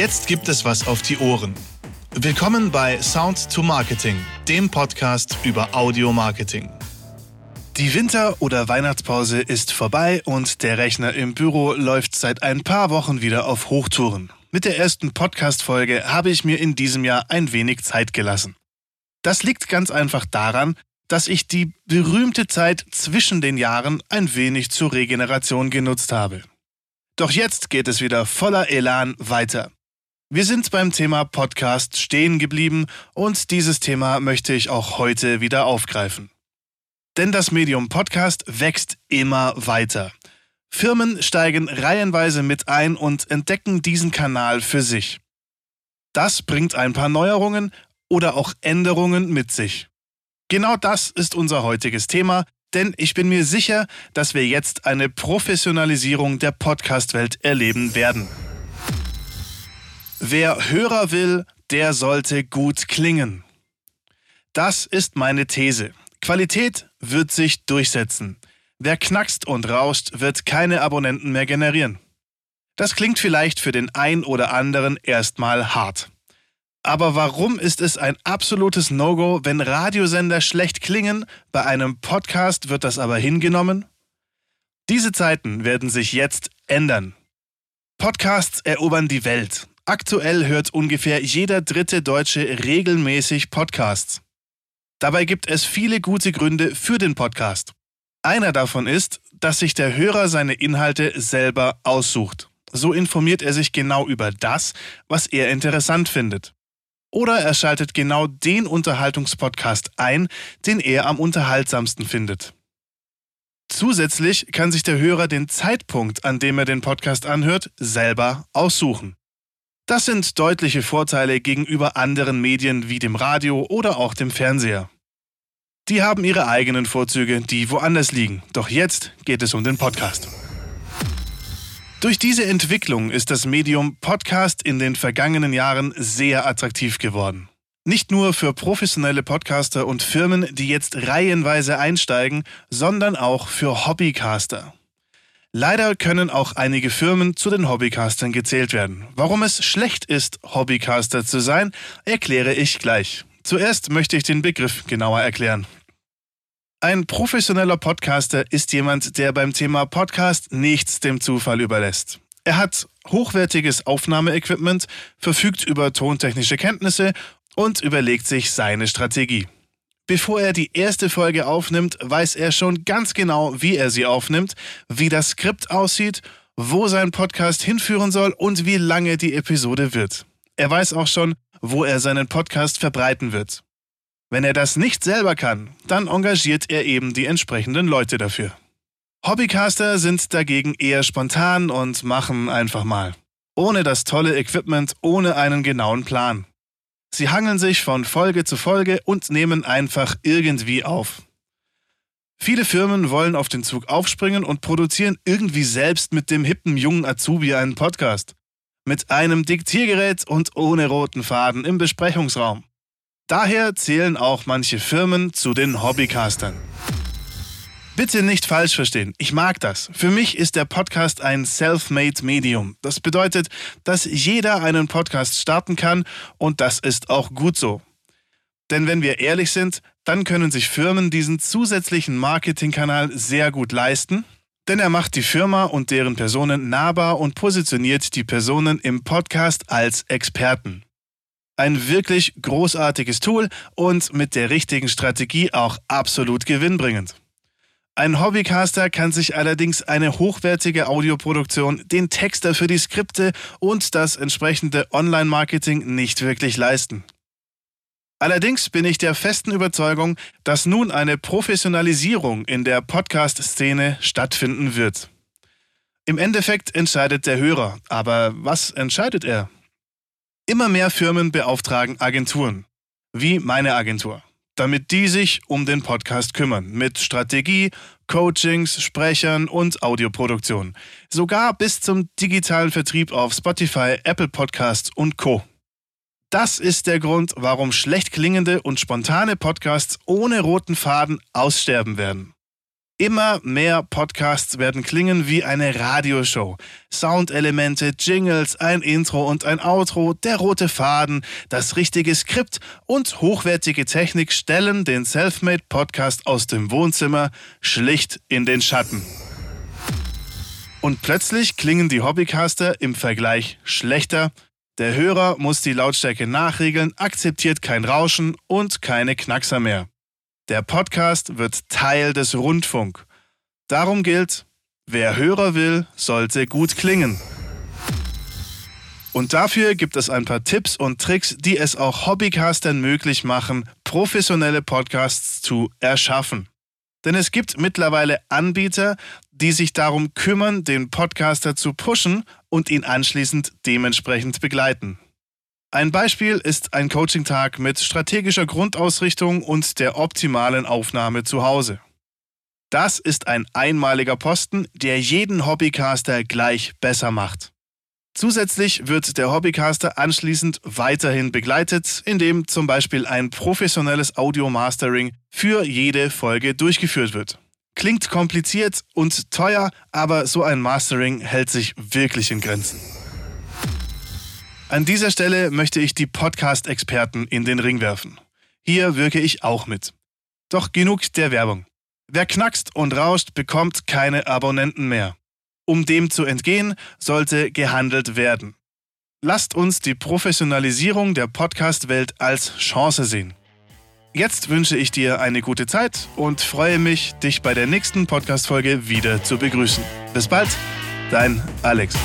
Jetzt gibt es was auf die Ohren. Willkommen bei Sound to Marketing, dem Podcast über Audio Marketing. Die Winter- oder Weihnachtspause ist vorbei und der Rechner im Büro läuft seit ein paar Wochen wieder auf Hochtouren. Mit der ersten Podcast-Folge habe ich mir in diesem Jahr ein wenig Zeit gelassen. Das liegt ganz einfach daran, dass ich die berühmte Zeit zwischen den Jahren ein wenig zur Regeneration genutzt habe. Doch jetzt geht es wieder voller Elan weiter. Wir sind beim Thema Podcast stehen geblieben und dieses Thema möchte ich auch heute wieder aufgreifen. Denn das Medium Podcast wächst immer weiter. Firmen steigen reihenweise mit ein und entdecken diesen Kanal für sich. Das bringt ein paar Neuerungen oder auch Änderungen mit sich. Genau das ist unser heutiges Thema, denn ich bin mir sicher, dass wir jetzt eine Professionalisierung der Podcast-Welt erleben werden. Wer Hörer will, der sollte gut klingen. Das ist meine These. Qualität wird sich durchsetzen. Wer knackst und rauscht, wird keine Abonnenten mehr generieren. Das klingt vielleicht für den ein oder anderen erstmal hart. Aber warum ist es ein absolutes No-Go, wenn Radiosender schlecht klingen, bei einem Podcast wird das aber hingenommen? Diese Zeiten werden sich jetzt ändern. Podcasts erobern die Welt. Aktuell hört ungefähr jeder dritte Deutsche regelmäßig Podcasts. Dabei gibt es viele gute Gründe für den Podcast. Einer davon ist, dass sich der Hörer seine Inhalte selber aussucht. So informiert er sich genau über das, was er interessant findet. Oder er schaltet genau den Unterhaltungspodcast ein, den er am unterhaltsamsten findet. Zusätzlich kann sich der Hörer den Zeitpunkt, an dem er den Podcast anhört, selber aussuchen. Das sind deutliche Vorteile gegenüber anderen Medien wie dem Radio oder auch dem Fernseher. Die haben ihre eigenen Vorzüge, die woanders liegen. Doch jetzt geht es um den Podcast. Durch diese Entwicklung ist das Medium Podcast in den vergangenen Jahren sehr attraktiv geworden. Nicht nur für professionelle Podcaster und Firmen, die jetzt reihenweise einsteigen, sondern auch für Hobbycaster. Leider können auch einige Firmen zu den Hobbycastern gezählt werden. Warum es schlecht ist, Hobbycaster zu sein, erkläre ich gleich. Zuerst möchte ich den Begriff genauer erklären. Ein professioneller Podcaster ist jemand, der beim Thema Podcast nichts dem Zufall überlässt. Er hat hochwertiges Aufnahmeequipment, verfügt über tontechnische Kenntnisse und überlegt sich seine Strategie. Bevor er die erste Folge aufnimmt, weiß er schon ganz genau, wie er sie aufnimmt, wie das Skript aussieht, wo sein Podcast hinführen soll und wie lange die Episode wird. Er weiß auch schon, wo er seinen Podcast verbreiten wird. Wenn er das nicht selber kann, dann engagiert er eben die entsprechenden Leute dafür. Hobbycaster sind dagegen eher spontan und machen einfach mal. Ohne das tolle Equipment, ohne einen genauen Plan. Sie hangeln sich von Folge zu Folge und nehmen einfach irgendwie auf. Viele Firmen wollen auf den Zug aufspringen und produzieren irgendwie selbst mit dem hippen jungen Azubi einen Podcast. Mit einem Diktiergerät und ohne roten Faden im Besprechungsraum. Daher zählen auch manche Firmen zu den Hobbycastern. Bitte nicht falsch verstehen. Ich mag das. Für mich ist der Podcast ein self-made Medium. Das bedeutet, dass jeder einen Podcast starten kann und das ist auch gut so. Denn wenn wir ehrlich sind, dann können sich Firmen diesen zusätzlichen Marketingkanal sehr gut leisten, denn er macht die Firma und deren Personen nahbar und positioniert die Personen im Podcast als Experten. Ein wirklich großartiges Tool und mit der richtigen Strategie auch absolut gewinnbringend. Ein Hobbycaster kann sich allerdings eine hochwertige Audioproduktion, den Texter für die Skripte und das entsprechende Online-Marketing nicht wirklich leisten. Allerdings bin ich der festen Überzeugung, dass nun eine Professionalisierung in der Podcast-Szene stattfinden wird. Im Endeffekt entscheidet der Hörer, aber was entscheidet er? Immer mehr Firmen beauftragen Agenturen, wie meine Agentur damit die sich um den Podcast kümmern. Mit Strategie, Coachings, Sprechern und Audioproduktion. Sogar bis zum digitalen Vertrieb auf Spotify, Apple Podcasts und Co. Das ist der Grund, warum schlecht klingende und spontane Podcasts ohne roten Faden aussterben werden. Immer mehr Podcasts werden klingen wie eine Radioshow. Soundelemente, Jingles, ein Intro und ein Outro, der rote Faden, das richtige Skript und hochwertige Technik stellen den Selfmade Podcast aus dem Wohnzimmer schlicht in den Schatten. Und plötzlich klingen die Hobbycaster im Vergleich schlechter. Der Hörer muss die Lautstärke nachregeln, akzeptiert kein Rauschen und keine Knackser mehr. Der Podcast wird Teil des Rundfunk. Darum gilt, wer Hörer will, sollte gut klingen. Und dafür gibt es ein paar Tipps und Tricks, die es auch Hobbycastern möglich machen, professionelle Podcasts zu erschaffen. Denn es gibt mittlerweile Anbieter, die sich darum kümmern, den Podcaster zu pushen und ihn anschließend dementsprechend begleiten. Ein Beispiel ist ein Coaching-Tag mit strategischer Grundausrichtung und der optimalen Aufnahme zu Hause. Das ist ein einmaliger Posten, der jeden Hobbycaster gleich besser macht. Zusätzlich wird der Hobbycaster anschließend weiterhin begleitet, indem zum Beispiel ein professionelles Audio-Mastering für jede Folge durchgeführt wird. Klingt kompliziert und teuer, aber so ein Mastering hält sich wirklich in Grenzen. An dieser Stelle möchte ich die Podcast-Experten in den Ring werfen. Hier wirke ich auch mit. Doch genug der Werbung. Wer knackst und rauscht, bekommt keine Abonnenten mehr. Um dem zu entgehen, sollte gehandelt werden. Lasst uns die Professionalisierung der Podcast-Welt als Chance sehen. Jetzt wünsche ich dir eine gute Zeit und freue mich, dich bei der nächsten Podcast-Folge wieder zu begrüßen. Bis bald, dein Alex.